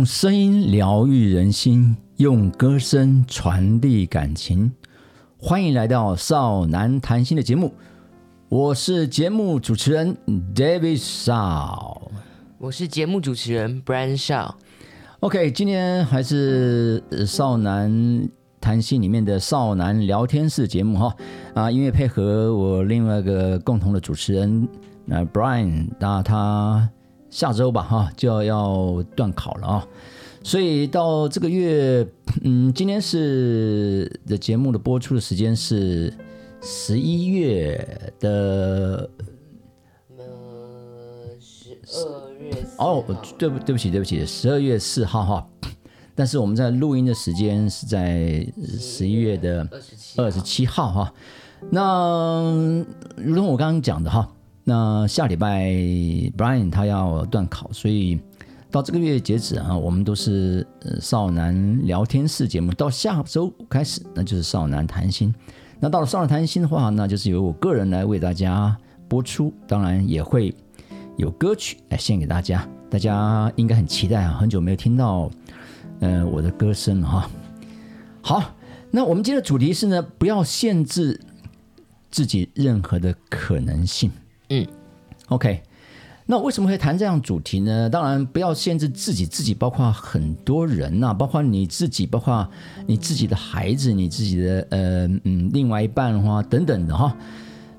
用声音疗愈人心，用歌声传递感情。欢迎来到少男谈心的节目，我是节目主持人 David Shaw，我是节目主持人 Brian Shaw。OK，今天还是少男谈心里面的少男聊天室节目哈啊，因为配合我另外一个共同的主持人那 Brian，那他。下周吧，哈就要要断考了啊，所以到这个月，嗯，今天是的节目的播出的时间是十一月的，呃，十二月哦，对不对不起对不起，十二月四号哈，但是我们在录音的时间是在十一月的二十七号哈，那如同我刚刚讲的哈。那下礼拜 Brian 他要断考，所以到这个月截止啊，我们都是少男聊天室节目。到下周开始，那就是少男谈心。那到了少男谈心的话，那就是由我个人来为大家播出，当然也会有歌曲来献给大家。大家应该很期待啊，很久没有听到呃我的歌声了哈。好，那我们今天的主题是呢，不要限制自己任何的可能性。嗯，OK，那为什么会谈这样主题呢？当然不要限制自己，自己包括很多人呐，包括你自己，包括你自己的孩子，你自己的呃嗯另外一半的话等等的哈。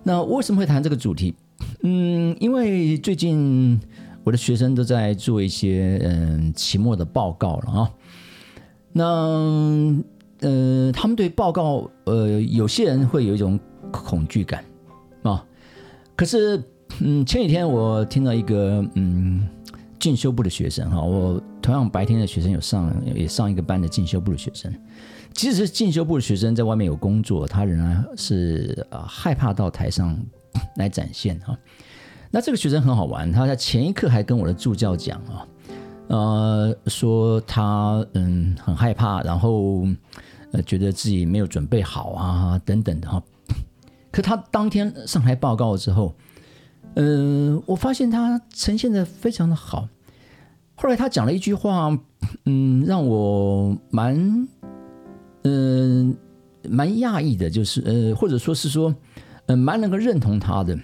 那为什么会谈这个主题？嗯，因为最近我的学生都在做一些嗯期末的报告了啊。那呃，他们对报告呃，有些人会有一种恐惧感啊。可是，嗯，前几天我听到一个嗯进修部的学生哈，我同样白天的学生有上也上一个班的进修部的学生，即使是进修部的学生在外面有工作，他仍然是呃害怕到台上来展现哈。那这个学生很好玩，他在前一刻还跟我的助教讲啊，呃，说他嗯很害怕，然后呃觉得自己没有准备好啊等等的哈。可他当天上台报告之后，嗯，我发现他呈现的非常的好。后来他讲了一句话，嗯，让我蛮，嗯，蛮讶异的，就是呃，或者说是说，嗯，蛮能够认同他的。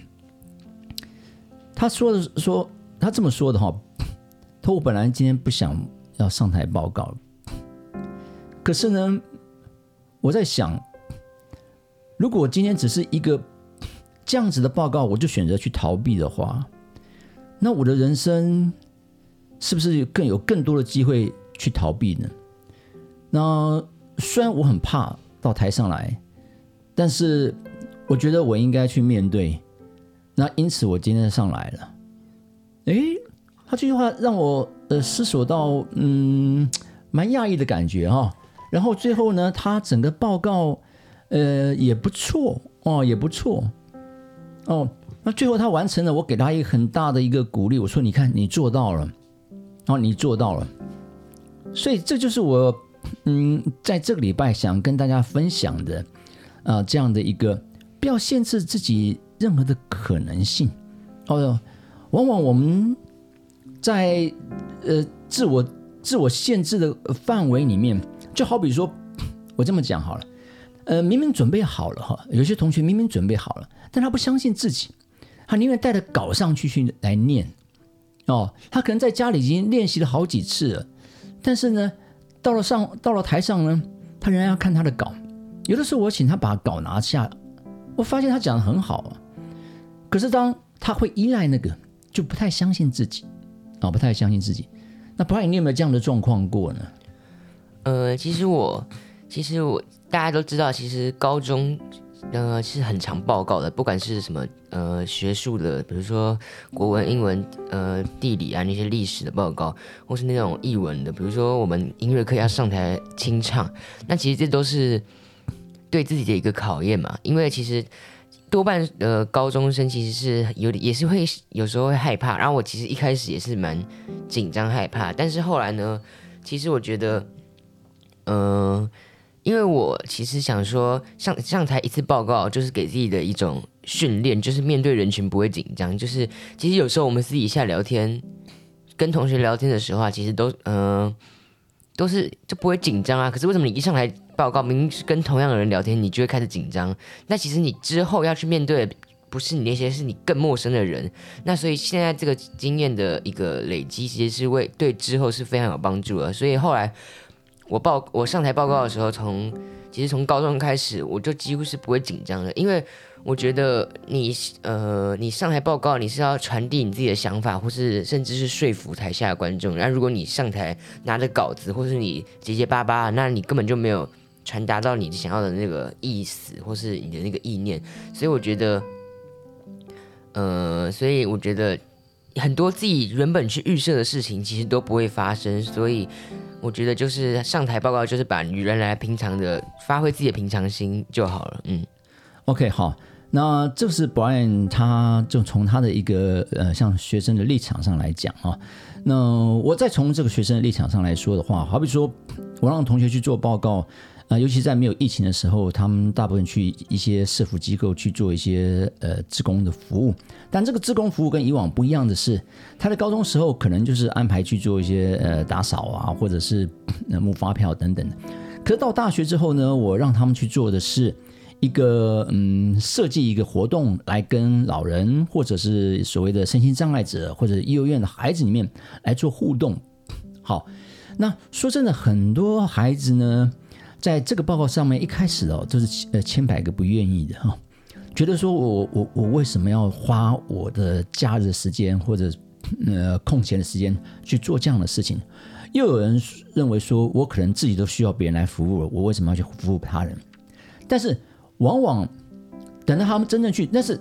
他说的说，他这么说的哈，他我本来今天不想要上台报告，可是呢，我在想。如果今天只是一个这样子的报告，我就选择去逃避的话，那我的人生是不是更有更多的机会去逃避呢？那虽然我很怕到台上来，但是我觉得我应该去面对。那因此我今天上来了。诶，他这句话让我呃思索到嗯蛮讶异的感觉哈。然后最后呢，他整个报告。呃，也不错哦，也不错哦。那最后他完成了，我给他一个很大的一个鼓励。我说：“你看，你做到了，哦，你做到了。”所以这就是我嗯，在这个礼拜想跟大家分享的啊，这样的一个不要限制自己任何的可能性哦。往往我们在呃自我自我限制的范围里面，就好比说，我这么讲好了。呃，明明准备好了哈，有些同学明明准备好了，但他不相信自己，他宁愿带着稿上去去来念，哦，他可能在家里已经练习了好几次了，但是呢，到了上到了台上呢，他仍然要看他的稿。有的时候我请他把稿拿下，我发现他讲的很好啊，可是当他会依赖那个，就不太相信自己，啊，不太相信自己。那不然你有没有这样的状况过呢？呃，其实我，其实我。大家都知道，其实高中呃是很常报告的，不管是什么呃学术的，比如说国文、英文、呃地理啊那些历史的报告，或是那种译文的，比如说我们音乐课要上台清唱，那其实这都是对自己的一个考验嘛。因为其实多半呃高中生其实是有也是会有时候会害怕，然后我其实一开始也是蛮紧张害怕，但是后来呢，其实我觉得嗯。因为我其实想说，上上台一次报告就是给自己的一种训练，就是面对人群不会紧张。就是其实有时候我们私底下聊天，跟同学聊天的时候啊，其实都嗯、都是就不会紧张啊。可是为什么你一上来报告，明明是跟同样的人聊天，你就会开始紧张？那其实你之后要去面对的不是你那些，是你更陌生的人。那所以现在这个经验的一个累积，其实是为对之后是非常有帮助的。所以后来我报我上台报告的时候，从其实从高中开始，我就几乎是不会紧张的，因为我觉得你呃，你上台报告，你是要传递你自己的想法，或是甚至是说服台下的观众。然后如果你上台拿着稿子，或是你结结巴巴，那你根本就没有传达到你想要的那个意思，或是你的那个意念。所以我觉得，呃，所以我觉得很多自己原本去预设的事情，其实都不会发生。所以我觉得就是上台报告，就是把女人来平常的发挥自己的平常心就好了。嗯。OK，好，那这是 Brian，他就从他的一个呃，像学生的立场上来讲啊，那我再从这个学生的立场上来说的话，好比说我让同学去做报告，啊、尤其在没有疫情的时候，他们大部分去一些社福机构去做一些呃志工的服务，但这个志工服务跟以往不一样的是，他在高中时候可能就是安排去做一些呃打扫啊，或者是呃募发票等等的，可是到大学之后呢，我让他们去做的是。一个嗯，设计一个活动来跟老人或者是所谓的身心障碍者或者幼儿园的孩子里面来做互动。好，那说真的，很多孩子呢，在这个报告上面一开始哦，都是呃千百个不愿意的哈、觉得说我我我为什么要花我的假日时间或者呃空闲的时间去做这样的事情？又有人认为说我可能自己都需要别人来服务了，我为什么要去服务他人？但是往往等到他们真正去，但是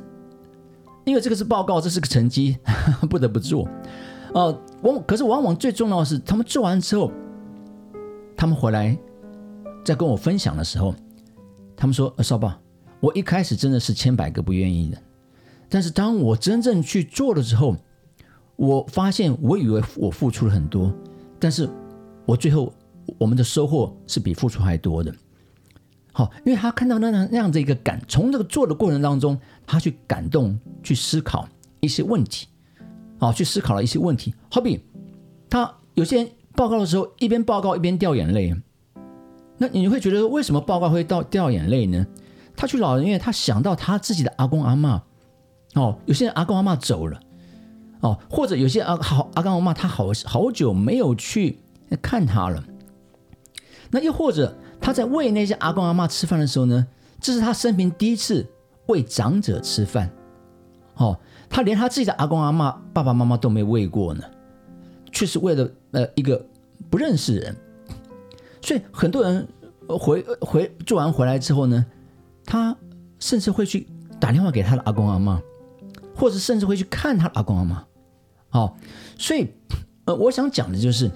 因为这个是报告，这是个成绩，不得不做。哦、往可是往往最重要的是，他们做完之后，他们回来在跟我分享的时候，他们说：“呃，少爸，我一开始真的是千百个不愿意的，但是当我真正去做了之后，我发现我以为我付出了很多，但是我最后我们的收获是比付出还多的。”好，因为他看到那样那样的一个感，从这个做的过程当中，他去感动，去思考一些问题，好，去思考了一些问题。好比他有些人报告的时候，一边报告一边掉眼泪，那你会觉得为什么报告会到掉眼泪呢？他去老人院，他想到他自己的阿公阿嬷，哦，有些人阿公阿嬷走了，哦，或者有些阿好阿公阿嬷他好好久没有去看他了，那又或者。他在喂那些阿公阿妈吃饭的时候呢，这是他生平第一次喂长者吃饭。哦，他连他自己的阿公阿妈、爸爸妈妈都没喂过呢，却是为了呃一个不认识人。所以很多人回回做完回来之后呢，他甚至会去打电话给他的阿公阿妈，或者甚至会去看他的阿公阿妈。好，所以呃，我想讲的就是，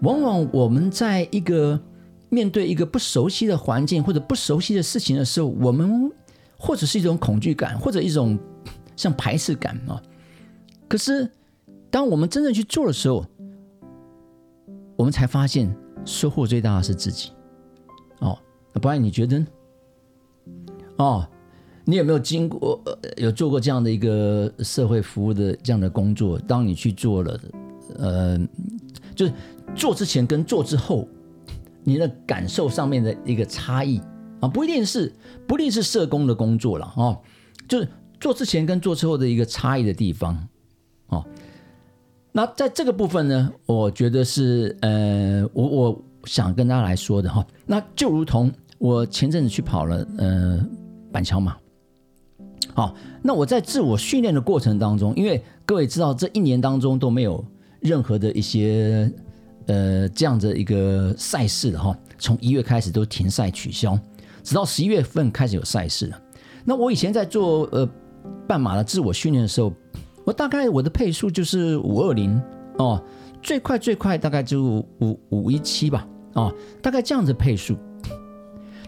往往我们在一个面对一个不熟悉的环境或者不熟悉的事情的时候，我们或者是一种恐惧感，或者一种像排斥感啊。可是，当我们真正去做的时候，我们才发现收获最大的是自己。哦，那不然你觉得呢？哦，你有没有经过、呃、有做过这样的一个社会服务的这样的工作？当你去做了，呃，就是做之前跟做之后。你的感受上面的一个差异啊，不一定是不一定是社工的工作了哦，就是做之前跟做之后的一个差异的地方。那在这个部分呢，我觉得是呃，我我想跟大家来说的哈、那就如同我前阵子去跑了呃板桥马，好、那我在自我训练的过程当中，因为各位知道这一年当中都没有任何的一些。呃，这样的一个赛事的哈，从一月开始都停赛取消，直到十一月份开始有赛事了。那我以前在做呃半马的自我训练的时候，我大概我的配速就是五二零哦，最快最快大概就五五一七吧，哦，大概这样子配速。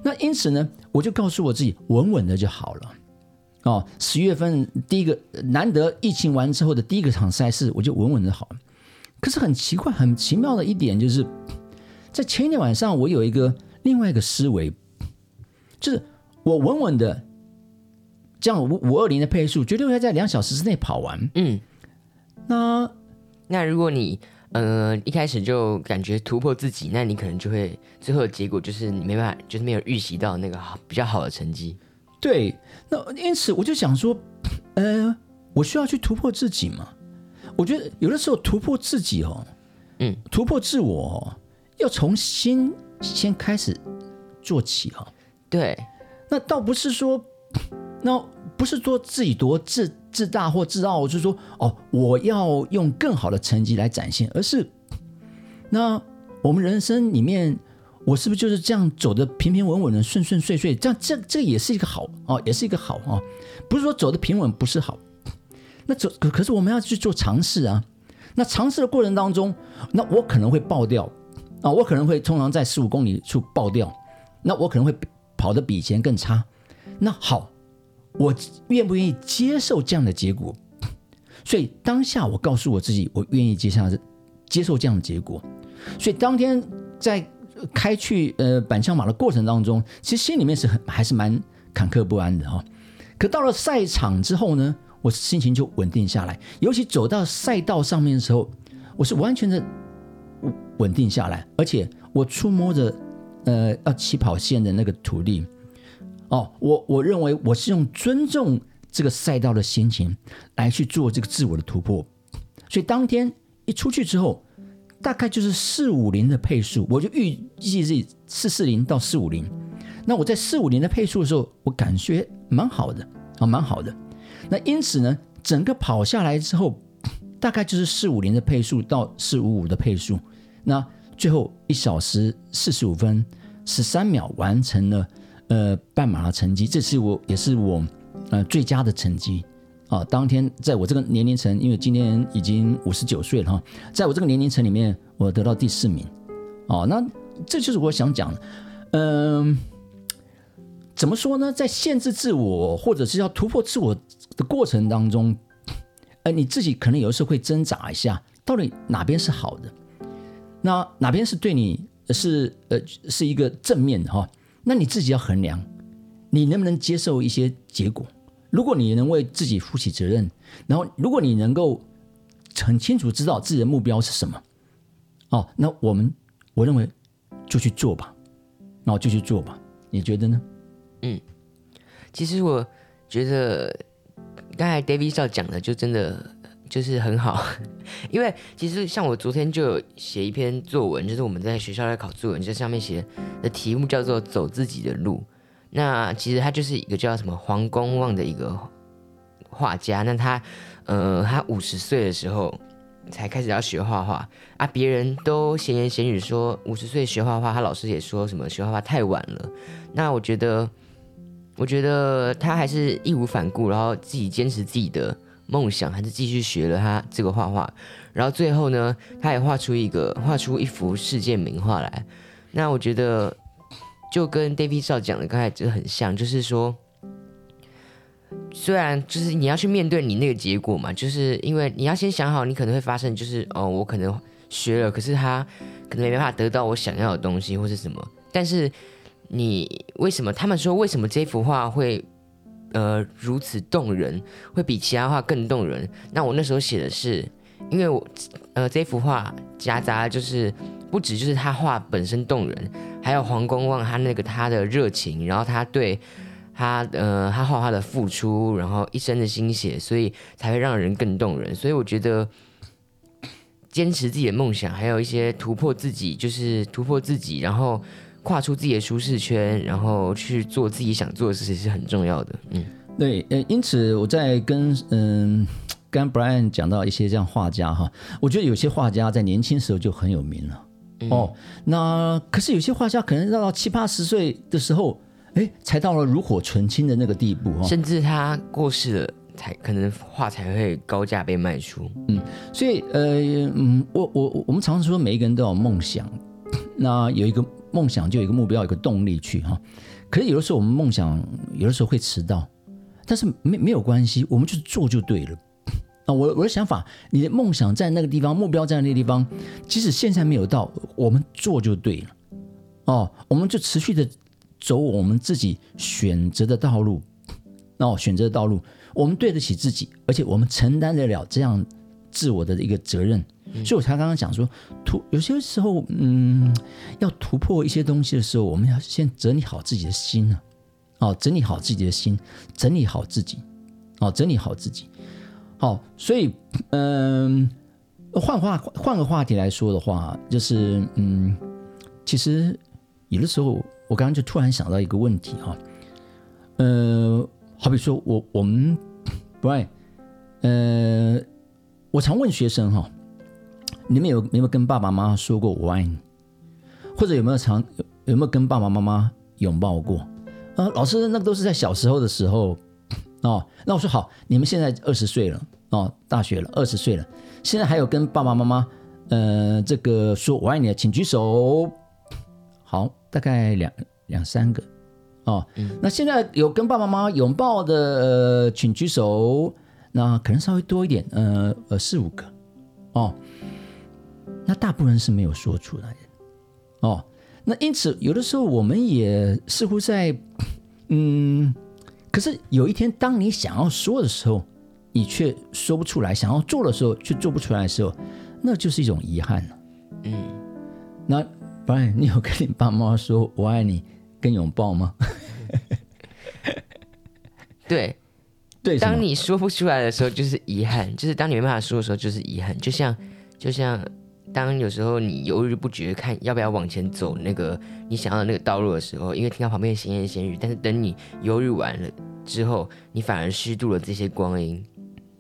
那因此呢，我就告诉我自己，稳稳的就好了。哦，十月份第一个难得疫情完之后的第一个场赛事，我就稳稳的好。可是很奇怪、很奇妙的一点就是，在前一天晚上，我有一个另外一个思维，就是我稳稳的这样五五二零的配速，绝对会在两小时之内跑完。嗯，那那如果你呃，一开始就感觉突破自己，那你可能就会最后的结果就是你没办法，就是没有预习到那个好比较好的成绩。对，那因此我就想说，呃，我需要去突破自己嘛？我觉得有的时候突破自己哦，嗯，突破自我哦要从心先开始做起哈、对，那倒不是说，那不是说自己多自自大或自傲，就是说哦，我要用更好的成绩来展现，而是那我们人生里面，我是不是就是这样走的平平稳稳的、顺顺遂遂？这样这这也是一个好哦，也是一个好哦，不是说走的平稳不是好，那走可可是我们要去做尝试啊。那尝试的过程当中，那我可能会爆掉啊，我可能会通常在十五公里处爆掉，那我可能会跑得比以前更差。那好，我愿不愿意接受这样的结果？所以当下我告诉我自己，我愿意接下接受这样的结果。所以当天在开去呃板桥马的过程当中，其实心里面是很还是蛮坎坷不安的哈、可到了赛场之后呢，我心情就稳定下来，尤其走到赛道上面的时候，我是完全的稳定下来，而且我触摸着呃要起跑线的那个土地，哦，我我认为我是用尊重这个赛道的心情来去做这个自我的突破，所以当天一出去之后，大概就是四五零的配速，我就预计是四四零到四五零。那我在四五零的配速的时候，我感觉蛮好的啊，蛮好的。那因此呢，整个跑下来之后，大概就是四五零的配速到四五五的配速。那最后一小时四十五分十三秒完成了呃半马的成绩，这是我也是我呃最佳的成绩啊。当天在我这个年龄层，因为今年已经五十九岁了哈，在我这个年龄层里面，我得到第四名哦。那这就是我想讲的，嗯、怎么说呢？在限制自我或者是要突破自我的过程当中，呃，你自己可能有时候会挣扎一下，到底哪边是好的，那哪边是对你是呃是一个正面的哈、那你自己要衡量，你能不能接受一些结果？如果你能为自己负起责任，然后如果你能够很清楚知道自己的目标是什么，哦，那我们我认为就去做吧，那我就去做吧，你觉得呢？嗯其实我觉得刚才 David 少讲的就真的就是很好，因为其实像我昨天就有写一篇作文，就是我们在学校在考作文，就上面写的题目叫做“走自己的路”。那其实他就是一个叫什么黄公望的一个画家，那他呃他五十岁的时候才开始要学画画啊，别人都闲言闲语说五十岁学画画，他老师也说什么学画画太晚了。那我觉得。我觉得他还是义无反顾，然后自己坚持自己的梦想，还是继续学了他这个画画，然后最后呢，他也画出一个画出一幅世界名画来。那我觉得就跟 David 少讲的刚才就很像，就是说，虽然就是你要去面对你那个结果嘛，就是因为你要先想好，你可能会发生，就是哦，我可能学了，可是他可能没办法得到我想要的东西或是什么，但是。你为什么？他们说为什么这幅画会呃如此动人，会比其他画更动人？那我那时候写的是，因为我呃这幅画夹杂就是不止就是他画本身动人，还有黄公望他那个他的热情，然后他对他呃他画画的付出，然后一生的心血，所以才会让人更动人。所以我觉得。坚持自己的梦想，还有一些突破自己，就是突破自己，然后跨出自己的舒适圈，然后去做自己想做的事情是很重要的。嗯，对，呃，因此我在跟嗯跟 Brian 讲到一些这样画家哈，我觉得有些画家在年轻时候就很有名了、哦。那可是有些画家可能到七八十岁的时候，哎，才到了炉火纯青的那个地步哈、哦。甚至他过世了，才可能画才会高价被卖出。嗯所以呃嗯，我我我们常常说每一个人都有梦想，那有一个梦想就有一个目标，有一个动力去哈。可是有的时候我们梦想有的时候会迟到，但是没没有关系，我们就做就对了。啊，我我的想法，你的梦想在那个地方，目标在那个地方，即使现在没有到，我们做就对了。哦，我们就持续的走我们自己选择的道路，哦，选择的道路，我们对得起自己，而且我们承担得了这样自我的一个责任。所以我才刚刚讲说，突有些时候，嗯，要突破一些东西的时候，我们要先整理好自己的心呢、哦，整理好自己的心，整理好自己，哦，整理好自己。好，所以，嗯，换话换个话题来说的话，就是，嗯，其实有的时候，我刚刚就突然想到一个问题哈、呃，好比说我我们 Brian，呃，我常问学生哈、你们有有没有跟爸爸妈妈说过我爱你？或者有没有常有有没有跟爸爸妈妈拥抱过？啊，老师，那个都是在小时候的时候哦。那我说好，你们现在二十岁了哦，大学了，二十岁了，现在还有跟爸爸妈妈呃这个说我爱你的，请举手。好，大概两两三个哦。那现在有跟爸爸妈妈拥抱的，呃、请举手。那可能稍微多一点，呃呃四五个哦。那大部分人是没有说出来的哦。那因此，有的时候我们也似乎在，嗯，可是有一天，当你想要说的时候，你却说不出来；想要做的时候，却做不出来的时候，那就是一种遗憾了。嗯，那 Brian，你有跟你爸妈说我爱你跟拥抱吗？对，对，当你说不出来的时候，就是遗憾；就是当你没办法说的时候，就是遗憾。就像，就像当有时候你犹豫不决，看要不要往前走那个你想要的那个道路的时候，因为听到旁边闲言闲语，但是等你犹豫完了之后，你反而虚度了这些光阴，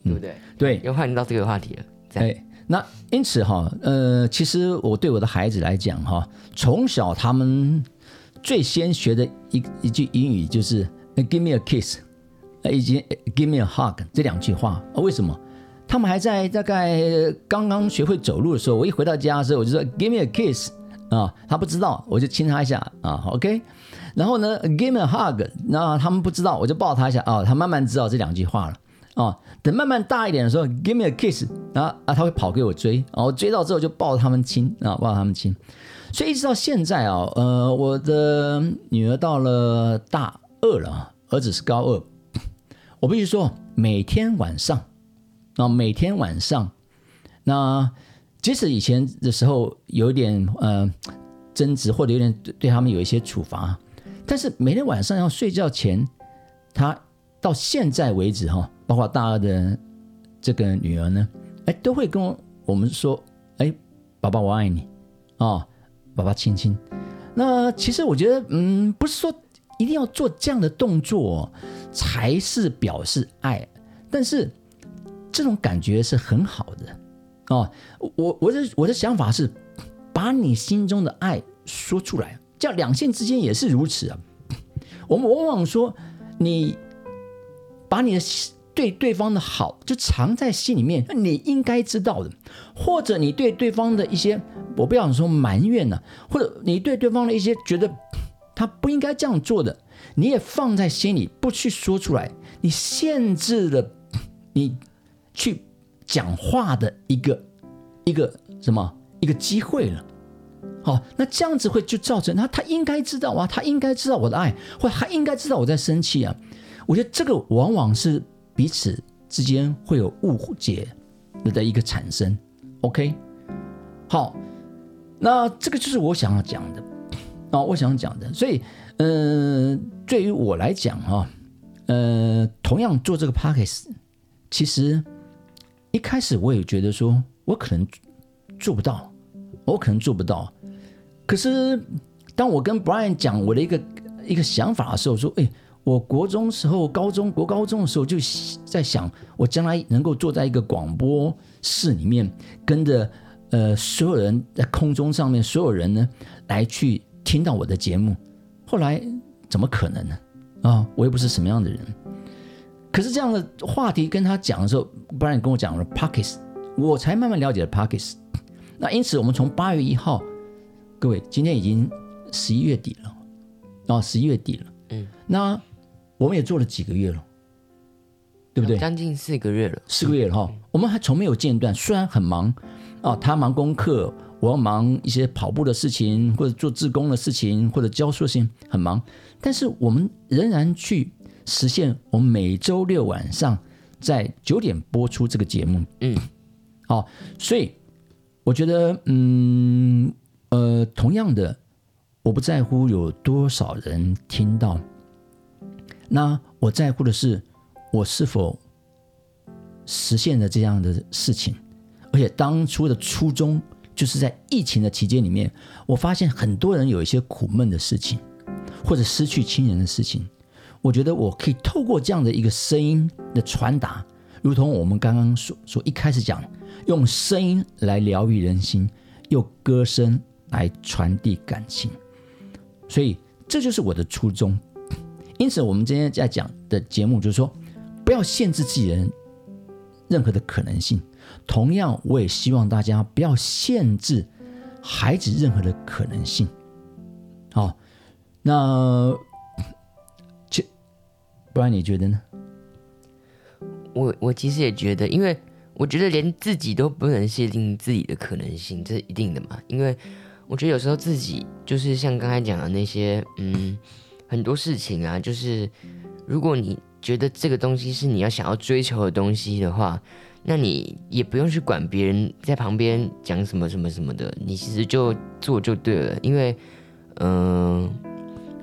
对不对？对，又换到这个话题了，这样哎，那因此哈，呃，其实我对我的孩子来讲哈，从小他们最先学的一一句英语就是呃 “give me a kiss”，呃以及 “give me a hug” 这两句话。啊为什么？他们还在大概刚刚学会走路的时候，我一回到家的时候，我就说 “give me a kiss” 啊，他不知道，我就亲他一下啊，OK。然后呢，“give me a hug”，那他们不知道，我就抱他一下啊，他慢慢知道这两句话了。哦，等慢慢大一点的时候，give me a kiss，然后啊，他会跑给我追，然后追到之后就抱他们亲啊，抱他们亲，所以一直到现在啊，呃，我的女儿到了大二了，儿子是高二，我必须说，每天晚上那，每天晚上，那即使以前的时候有点呃争执，或者有点对他们有一些处罚，但是每天晚上要睡觉前，他到现在为止哈，包括大二的这个女儿呢，哎，都会跟我们说，哎，爸爸我爱你，啊、爸爸亲亲。那其实我觉得，嗯，不是说一定要做这样的动作才是表示爱，但是这种感觉是很好的哦。我我的我的想法是，把你心中的爱说出来，叫两性之间也是如此啊。我们往往说你把你的对对方的好就藏在心里面，你应该知道的，或者你对对方的一些，我不要说埋怨呢、或者你对对方的一些觉得他不应该这样做的，你也放在心里不去说出来，你限制了你去讲话的一个一个什么一个机会了。好，那这样子会就造成他他应该知道啊，他应该知道我的爱，或他应该知道我在生气啊。我觉得这个往往是彼此之间会有误解的一个产生。OK，好，那这个就是我想要讲的啊，我想讲的。所以，呃，对于我来讲哈、呃，同样做这个 p o c k e 其实一开始我也觉得说我可能做不到，我可能做不到。可是当我跟 Brian 讲我的一个一个想法的时候，说，哎，我国中时候、高中、国高中的时候就在想，我将来能够坐在一个广播室里面，跟着呃所有人在空中上面，所有人呢来去听到我的节目。后来怎么可能呢？啊，我又不是什么样的人。可是这样的话题跟他讲的时候，Brian 跟我讲了 Pockets，我才慢慢了解了 Pockets。那因此，我们从八月一号，各位，今天已经十一月底了，哦，十一月底了，嗯，那我们也做了几个月了，对不对？将近四个月了，四个月了哈，我们还从没有间断，虽然很忙哦，他忙功课，我要忙一些跑步的事情，或者做志工的事情，或者教书的事情，很忙，但是我们仍然去实现我们每周六晚上在九点播出这个节目，嗯，好，所以我觉得，嗯，呃，同样的，我不在乎有多少人听到，那我在乎的是我是否实现了这样的事情，而且当初的初衷就是在疫情的期间里面，我发现很多人有一些苦闷的事情，或者失去亲人的事情，我觉得我可以透过这样的一个声音的传达，如同我们刚刚所所一开始讲。用声音来疗愈人心，用歌声来传递感情，所以这就是我的初衷。因此，我们今天在讲的节目就是说，不要限制自己人任何的可能性。同样，我也希望大家不要限制孩子任何的可能性。好，那，不然你觉得呢？我我其实也觉得，因为。我觉得连自己都不能限定自己的可能性，这是一定的嘛？因为我觉得有时候自己就是像刚才讲的那些，嗯，很多事情啊，就是如果你觉得这个东西是你要想要追求的东西的话，那你也不用去管别人在旁边讲什么什么什么的，你其实就做就对了。因为，嗯，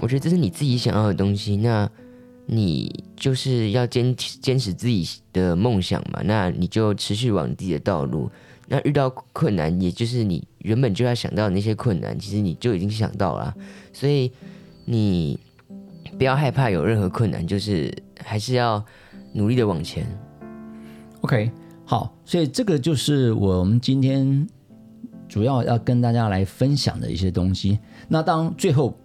我觉得这是你自己想要的东西，那。你就是要坚坚持自己的梦想嘛，那你就持续往自己的道路。那遇到困难，也就是你原本就要想到的那些困难，其实你就已经想到了。所以你不要害怕有任何困难，就是还是要努力的往前。OK，好，所以这个就是我们今天主要要跟大家来分享的一些东西。那当最后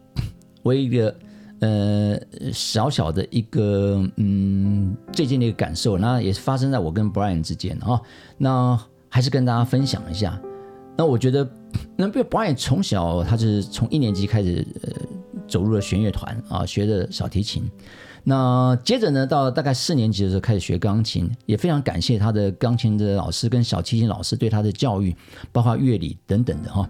我一个。呃，小小的一个嗯，最近的一个感受，那也是发生在我跟 Brian 之间啊。那还是跟大家分享一下。那我觉得，那比如 Brian 从小他是从一年级开始呃走入了弦乐团啊，学的小提琴。那接着呢，到大概四年级的时候开始学钢琴，也非常感谢他的钢琴的老师跟小提琴老师对他的教育，包括乐理等等的哈。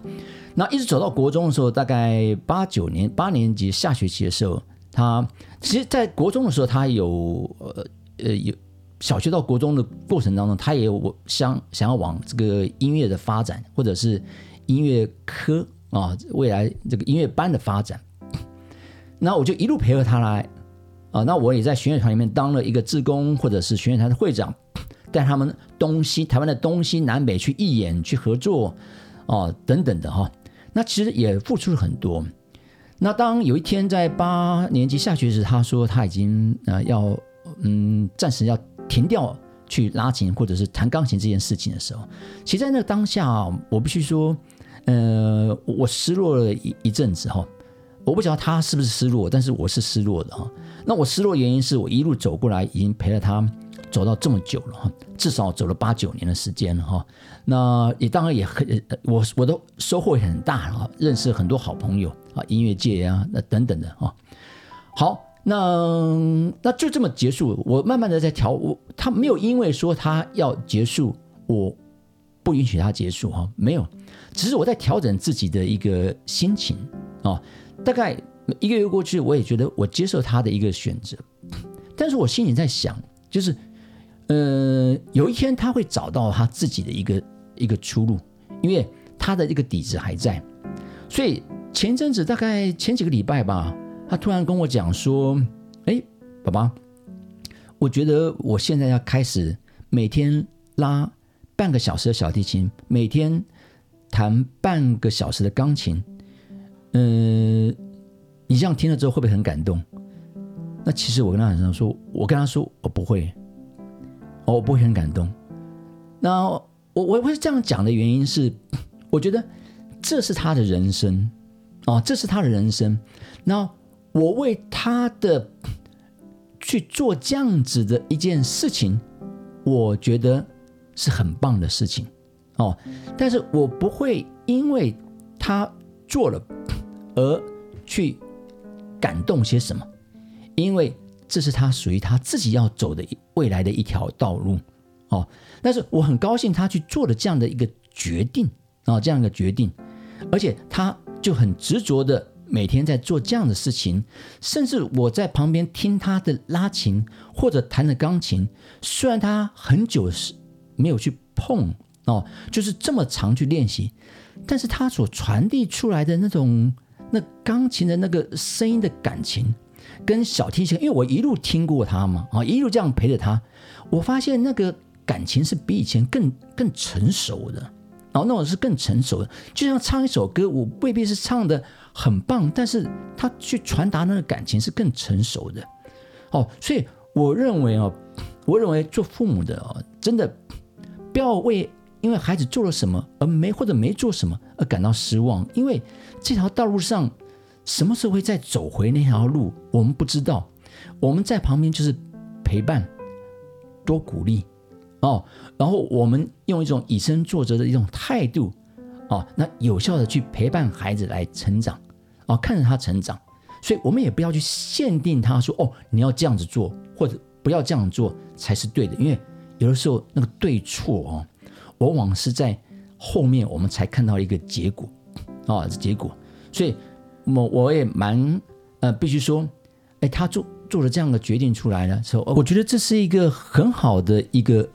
那一直走到国中的时候，大概八九年八年级下学期的时候，他其实，在国中的时候，他有呃呃有小学到国中的过程当中，他也有我想想要往这个音乐的发展，或者是音乐科啊未来这个音乐班的发展。那我就一路陪着他来啊，那我也在弦乐团里面当了一个志工，或者是弦乐团的会长，带他们东西台湾的东西南北去义演去合作哦等等的哈。那其实也付出了很多。那当有一天在八年级下学时，他说他已经呃要嗯暂时要停掉去拉琴或者是弹钢琴这件事情的时候，其实在那个当下，我必须说，呃，我失落了一一阵子哈。我不知道他是不是失落，但是我是失落的哈。那我失落原因是我一路走过来，已经陪了他。走到这么久了哈，至少走了八九年的时间了哈。那也当然也很，我我都收获也很大了，认识很多好朋友啊，音乐界啊，那等等的啊。好，那那就这么结束。我慢慢的在调，我他没有因为说他要结束，我不允许他结束哈，没有，只是我在调整自己的一个心情啊。大概一个月过去，我也觉得我接受他的一个选择，但是我心里在想，就是。呃，有一天他会找到他自己的一个一个出路，因为他的这个底子还在。所以前阵子大概前几个礼拜吧，他突然跟我讲说：“哎，爸爸，我觉得我现在要开始每天拉半个小时的小提琴，每天弹半个小时的钢琴。嗯，你这样听了之后会不会很感动？”那其实我跟他讲说，我跟他说我不会。我不会很感动。那我我会这样讲的原因是，我觉得这是他的人生哦，这是他的人生。那我为他的去做这样子的一件事情，我觉得是很棒的事情哦。但是我不会因为他做了而去感动些什么，因为。这是他属于他自己要走的未来的一条道路，哦，但是我很高兴他去做了这样的一个决定啊，这样一个决定，而且他就很执着的每天在做这样的事情，甚至我在旁边听他的拉琴或者弹的钢琴，虽然他很久是没有去碰哦，就是这么长去练习，但是他所传递出来的那种那钢琴的那个声音的感情，跟小提琴，因为我一路听过他嘛，啊，一路这样陪着他，我发现那个感情是比以前更更成熟的，然后那种是更成熟的，就像唱一首歌，我未必是唱的很棒，但是他去传达那个感情是更成熟的，哦，所以我认为哦，我认为做父母的哦，真的不要为因为孩子做了什么而没或者没做什么而感到失望，因为这条道路上什么时候会再走回那条路，我们不知道。我们在旁边就是陪伴，多鼓励哦，然后我们用一种以身作则的一种态度哦，那有效的去陪伴孩子来成长哦，看着他成长。所以我们也不要去限定他说哦，你要这样子做，或者不要这样做才是对的，因为有的时候那个对错哦。往往是在后面我们才看到一个结果，啊，结果，所以我我也蛮呃，必须说，哎，他做做了这样的决定出来了，说，我觉得这是一个很好的一个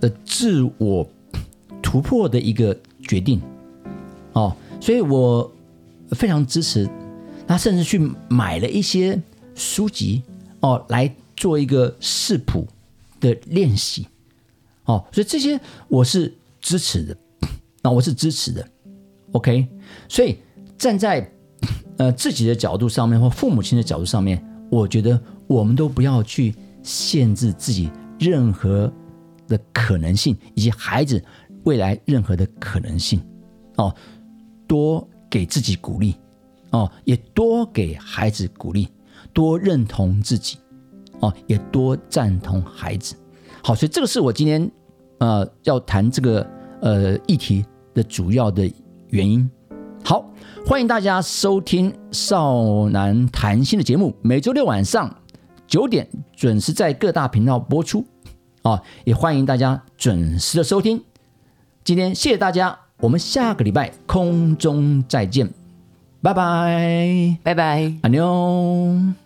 呃自我突破的一个决定，哦，所以我非常支持他，甚至去买了一些书籍哦，来做一个视谱的练习。哦，所以这些我是支持的，那我是支持的，OK。所以站在 呃自己的角度上面或父母亲的角度上面，我觉得我们都不要去限制自己任何的可能性，以及孩子未来任何的可能性。哦，多给自己鼓励，哦，也多给孩子鼓励，多认同自己，哦，也多赞同孩子。好，所以这个是我今天呃要谈这个呃议题的主要的原因。好，欢迎大家收听少男谈心的节目，每周六晚上九点准时在各大频道播出。啊，也欢迎大家准时的收听。今天谢谢大家，我们下个礼拜空中再见，拜拜，拜拜，阿妞。